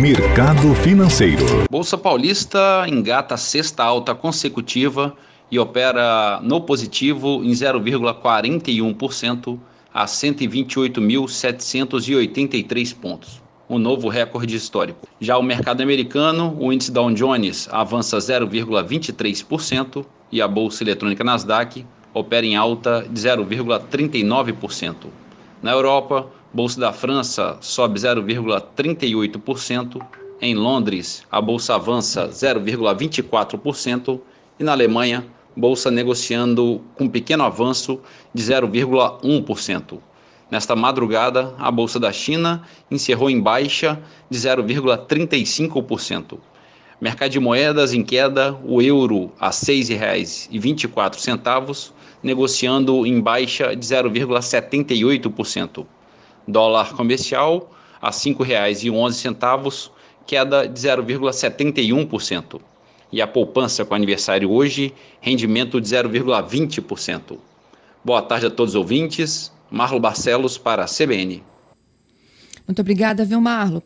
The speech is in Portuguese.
Mercado Financeiro. Bolsa Paulista engata a sexta alta consecutiva e opera no positivo em 0,41% a 128.783 pontos, um novo recorde histórico. Já o mercado americano, o índice Dow Jones avança 0,23% e a bolsa eletrônica Nasdaq opera em alta de 0,39%. Na Europa, Bolsa da França sobe 0,38%, em Londres a bolsa avança 0,24% e na Alemanha, bolsa negociando com pequeno avanço de 0,1%. Nesta madrugada, a bolsa da China encerrou em baixa de 0,35%. Mercado de moedas em queda, o euro a R$ 6,24, negociando em baixa de 0,78%. Dólar comercial a R$ 5,11, queda de 0,71%. E a poupança com aniversário hoje, rendimento de 0,20%. Boa tarde a todos os ouvintes. Marlo Barcelos para a CBN. Muito obrigada, viu, Marlo?